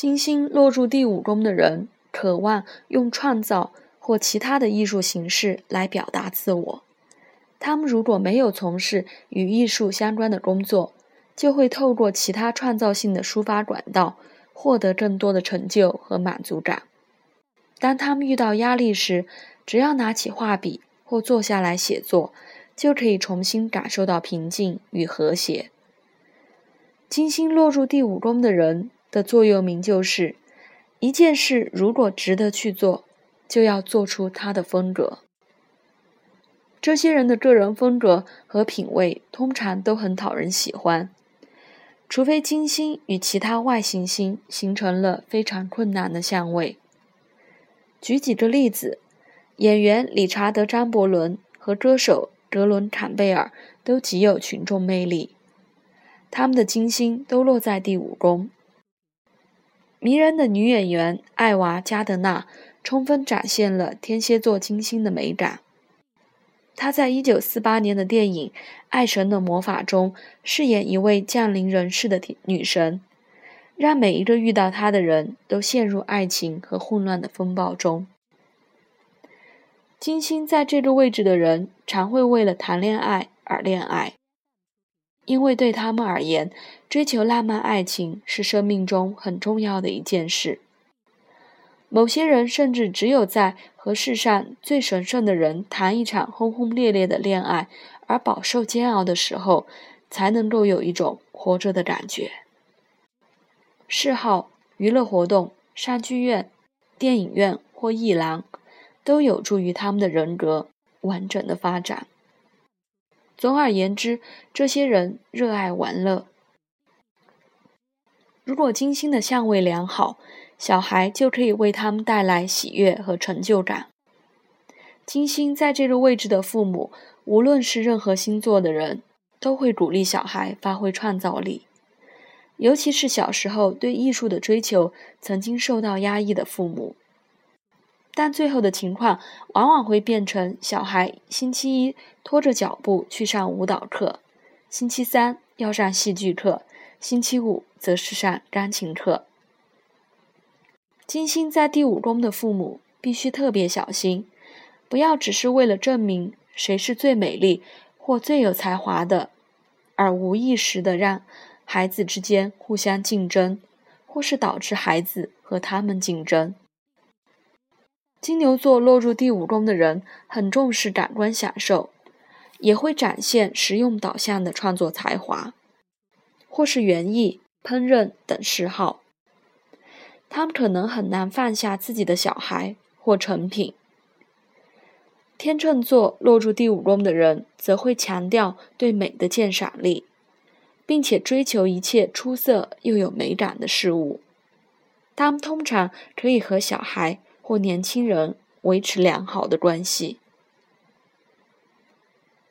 金星落入第五宫的人，渴望用创造或其他的艺术形式来表达自我。他们如果没有从事与艺术相关的工作，就会透过其他创造性的抒发管道获得更多的成就和满足感。当他们遇到压力时，只要拿起画笔或坐下来写作，就可以重新感受到平静与和谐。金星落入第五宫的人。的座右铭就是：一件事如果值得去做，就要做出它的风格。这些人的个人风格和品味通常都很讨人喜欢，除非金星与其他外行星形成了非常困难的相位。举几个例子：演员理查德·张伯伦和歌手格伦·坎贝尔都极有群众魅力，他们的金星都落在第五宫。迷人的女演员艾娃·加德纳充分展现了天蝎座金星的美感。她在1948年的电影《爱神的魔法》中饰演一位降临人世的女神，让每一个遇到她的人都陷入爱情和混乱的风暴中。金星在这个位置的人常会为了谈恋爱而恋爱。因为对他们而言，追求浪漫爱情是生命中很重要的一件事。某些人甚至只有在和世上最神圣的人谈一场轰轰烈烈的恋爱而饱受煎熬的时候，才能够有一种活着的感觉。嗜好、娱乐活动、上剧院、电影院或艺廊，都有助于他们的人格完整的发展。总而言之，这些人热爱玩乐。如果金星的相位良好，小孩就可以为他们带来喜悦和成就感。金星在这个位置的父母，无论是任何星座的人，都会鼓励小孩发挥创造力，尤其是小时候对艺术的追求曾经受到压抑的父母。但最后的情况往往会变成：小孩星期一拖着脚步去上舞蹈课，星期三要上戏剧课，星期五则是上钢琴课。金星在第五宫的父母必须特别小心，不要只是为了证明谁是最美丽或最有才华的，而无意识的让孩子之间互相竞争，或是导致孩子和他们竞争。金牛座落入第五宫的人很重视感官享受，也会展现实用导向的创作才华，或是园艺、烹饪等嗜好。他们可能很难放下自己的小孩或成品。天秤座落入第五宫的人则会强调对美的鉴赏力，并且追求一切出色又有美感的事物。他们通常可以和小孩。或年轻人维持良好的关系。